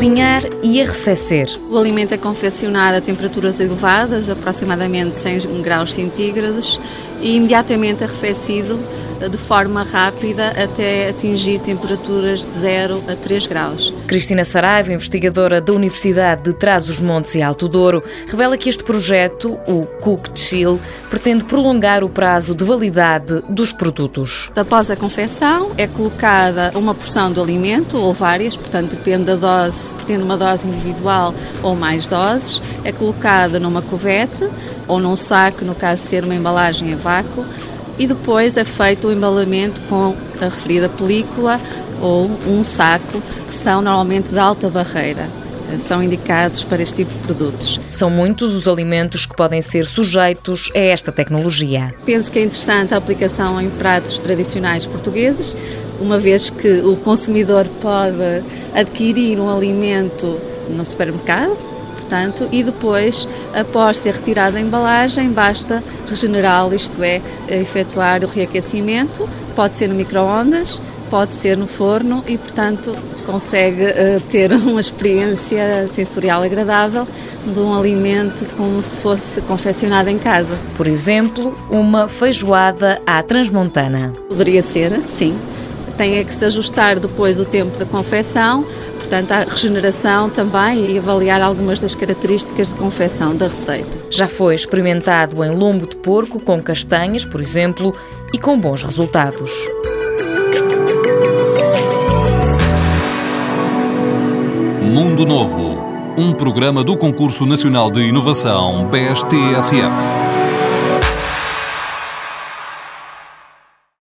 cozinhar e arrefecer. O alimento é confeccionado a temperaturas elevadas, aproximadamente 100 graus centígrados, e imediatamente arrefecido de forma rápida até atingir temperaturas de 0 a 3 graus. Cristina Saraiva, investigadora da Universidade de Trás-os-Montes e Alto Douro, revela que este projeto, o Cook Chill, pretende prolongar o prazo de validade dos produtos. Após a confecção, é colocada uma porção do alimento, ou várias, portanto depende da dose, pretende uma dose individual ou mais doses, é colocada numa covete ou num saco, no caso de ser uma embalagem em vácuo, e depois é feito o embalamento com a referida película ou um saco, que são normalmente de alta barreira são indicados para este tipo de produtos. São muitos os alimentos que podem ser sujeitos a esta tecnologia. Penso que é interessante a aplicação em pratos tradicionais portugueses, uma vez que o consumidor pode adquirir um alimento no supermercado, portanto, e depois, após ser retirada a embalagem, basta regenerá-lo, isto é, efetuar o reaquecimento, pode ser no micro-ondas, pode ser no forno e, portanto, consegue uh, ter uma experiência sensorial agradável de um alimento como se fosse confeccionado em casa. Por exemplo, uma feijoada à transmontana. Poderia ser, sim. Tem é que se ajustar depois o tempo da confecção portanto, a regeneração também e avaliar algumas das características de confecção da receita. Já foi experimentado em lombo de porco com castanhas, por exemplo, e com bons resultados. Mundo Novo, um programa do Concurso Nacional de Inovação BSTSF.